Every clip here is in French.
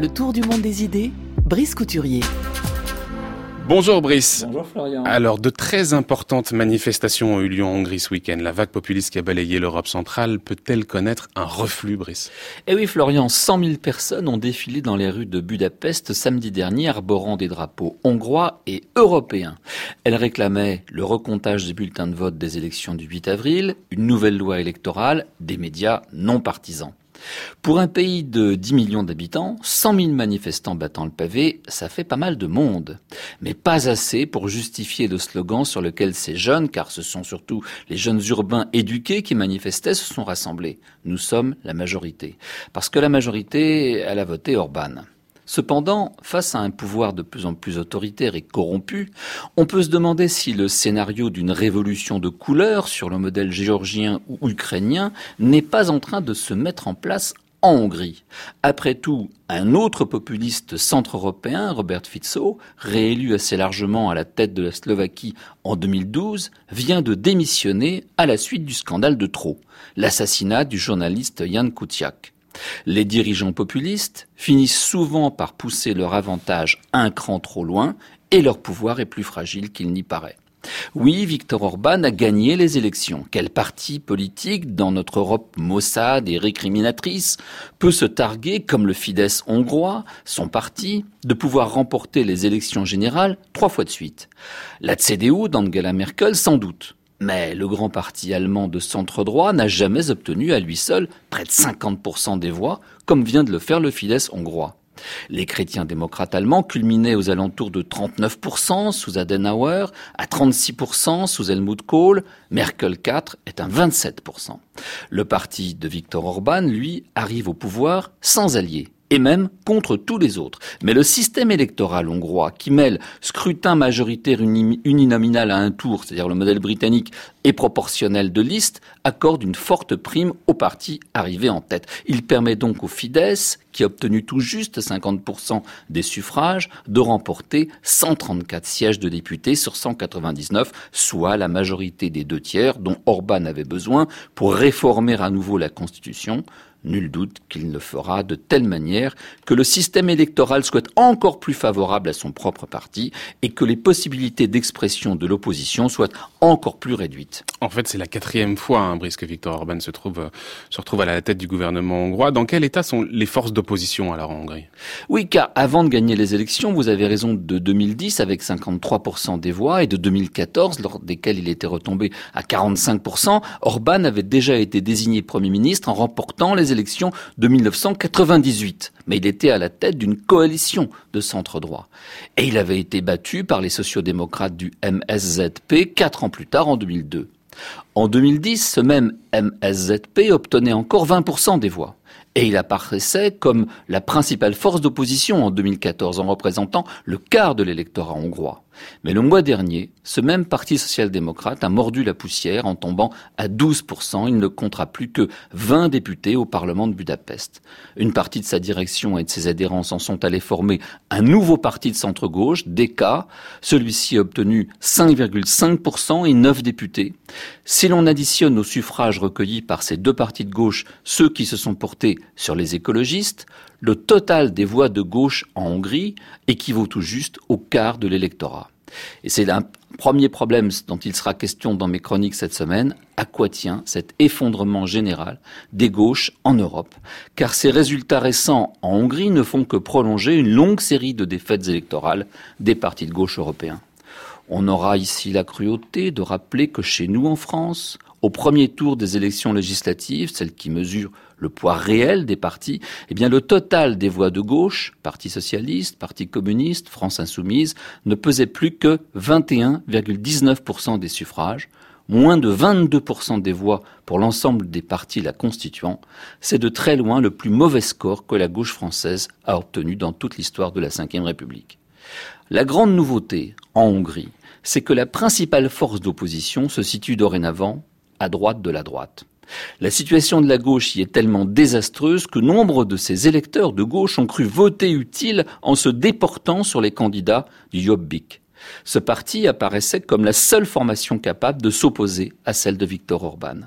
Le tour du monde des idées, Brice Couturier. Bonjour Brice. Bonjour Florian. Alors, de très importantes manifestations ont eu lieu en Hongrie ce week-end. La vague populiste qui a balayé l'Europe centrale peut-elle connaître un reflux, Brice? Eh oui Florian, 100 000 personnes ont défilé dans les rues de Budapest samedi dernier, arborant des drapeaux hongrois et européens. Elles réclamaient le recomptage des bulletins de vote des élections du 8 avril, une nouvelle loi électorale, des médias non partisans. Pour un pays de 10 millions d'habitants, 100 000 manifestants battant le pavé, ça fait pas mal de monde. Mais pas assez pour justifier le slogan sur lequel ces jeunes, car ce sont surtout les jeunes urbains éduqués qui manifestaient, se sont rassemblés. Nous sommes la majorité. Parce que la majorité, elle a voté Orban. Cependant, face à un pouvoir de plus en plus autoritaire et corrompu, on peut se demander si le scénario d'une révolution de couleur sur le modèle géorgien ou ukrainien n'est pas en train de se mettre en place en Hongrie. Après tout, un autre populiste centre-européen, Robert Fico, réélu assez largement à la tête de la Slovaquie en 2012, vient de démissionner à la suite du scandale de trop, l'assassinat du journaliste Jan Kuciak. Les dirigeants populistes finissent souvent par pousser leur avantage un cran trop loin et leur pouvoir est plus fragile qu'il n'y paraît. Oui, Viktor Orban a gagné les élections. Quel parti politique dans notre Europe maussade et récriminatrice peut se targuer, comme le Fidesz hongrois, son parti, de pouvoir remporter les élections générales trois fois de suite? La CDU d'Angela Merkel, sans doute. Mais le grand parti allemand de centre droit n'a jamais obtenu à lui seul près de 50% des voix, comme vient de le faire le Fidesz hongrois. Les chrétiens démocrates allemands culminaient aux alentours de 39% sous Adenauer, à 36% sous Helmut Kohl, Merkel 4 est un 27%. Le parti de Viktor Orban, lui, arrive au pouvoir sans alliés et même contre tous les autres. Mais le système électoral hongrois, qui mêle scrutin majoritaire uninominal à un tour, c'est-à-dire le modèle britannique, et proportionnel de liste, accorde une forte prime aux partis arrivés en tête. Il permet donc au Fidesz, qui a obtenu tout juste 50% des suffrages, de remporter 134 sièges de députés sur 199, soit la majorité des deux tiers dont Orban avait besoin pour réformer à nouveau la Constitution, Nul doute qu'il le fera de telle manière que le système électoral soit encore plus favorable à son propre parti et que les possibilités d'expression de l'opposition soient encore plus réduites. En fait, c'est la quatrième fois, hein, Brice, que Viktor Orban se, trouve, euh, se retrouve à la tête du gouvernement hongrois. Dans quel état sont les forces d'opposition alors en Hongrie? Oui, car avant de gagner les élections, vous avez raison, de 2010 avec 53% des voix et de 2014, lors desquelles il était retombé à 45%, Orban avait déjà été désigné Premier ministre en remportant les élections de 1998. Mais il était à la tête d'une coalition de centre droit. Et il avait été battu par les sociodémocrates du MSZP quatre ans plus tard en 2002. En 2010, ce même MSZP obtenait encore 20% des voix. Et il apparaissait comme la principale force d'opposition en 2014 en représentant le quart de l'électorat hongrois. Mais le mois dernier, ce même parti social-démocrate a mordu la poussière en tombant à 12%. Il ne comptera plus que 20 députés au Parlement de Budapest. Une partie de sa direction et de ses adhérents en sont allés former un nouveau parti de centre-gauche, DK. Celui-ci a obtenu 5,5% et 9 députés. Si l'on additionne aux suffrages recueillis par ces deux partis de gauche ceux qui se sont portés sur les écologistes, le total des voix de gauche en Hongrie équivaut tout juste au quart de l'électorat. Et c'est un premier problème dont il sera question dans mes chroniques cette semaine. À quoi tient cet effondrement général des gauches en Europe? Car ces résultats récents en Hongrie ne font que prolonger une longue série de défaites électorales des partis de gauche européens. On aura ici la cruauté de rappeler que chez nous en France, au premier tour des élections législatives, celles qui mesurent le poids réel des partis, eh bien le total des voix de gauche, Parti socialiste, Parti communiste, France insoumise, ne pesait plus que 21,19% des suffrages, moins de 22% des voix pour l'ensemble des partis la constituant, c'est de très loin le plus mauvais score que la gauche française a obtenu dans toute l'histoire de la Ve République. La grande nouveauté en Hongrie, c'est que la principale force d'opposition se situe dorénavant à droite de la droite. La situation de la gauche y est tellement désastreuse que nombre de ses électeurs de gauche ont cru voter utile en se déportant sur les candidats du Jobbik. Ce parti apparaissait comme la seule formation capable de s'opposer à celle de Viktor Orban.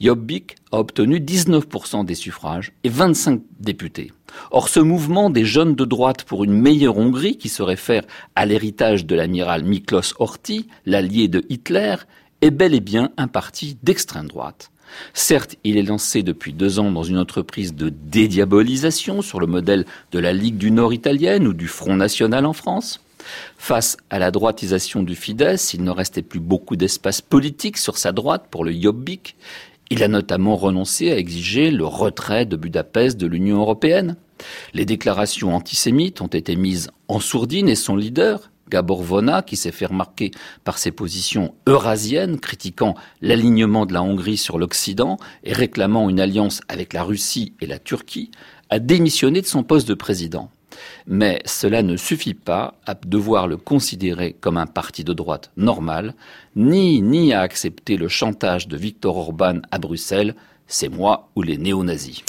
Jobbik a obtenu 19% des suffrages et 25 députés. Or, ce mouvement des jeunes de droite pour une meilleure Hongrie, qui se réfère à l'héritage de l'amiral Miklos Horthy, l'allié de Hitler, est bel et bien un parti d'extrême droite. Certes, il est lancé depuis deux ans dans une entreprise de dédiabolisation sur le modèle de la Ligue du Nord italienne ou du Front National en France. Face à la droitisation du Fidesz, il ne restait plus beaucoup d'espace politique sur sa droite pour le Jobbik. Il a notamment renoncé à exiger le retrait de Budapest de l'Union européenne. Les déclarations antisémites ont été mises en sourdine et son leader, Gabor Vona, qui s'est fait remarquer par ses positions eurasiennes, critiquant l'alignement de la Hongrie sur l'Occident et réclamant une alliance avec la Russie et la Turquie, a démissionné de son poste de président. Mais cela ne suffit pas à devoir le considérer comme un parti de droite normal, ni, ni à accepter le chantage de Viktor Orban à Bruxelles, c'est moi ou les néo-nazis.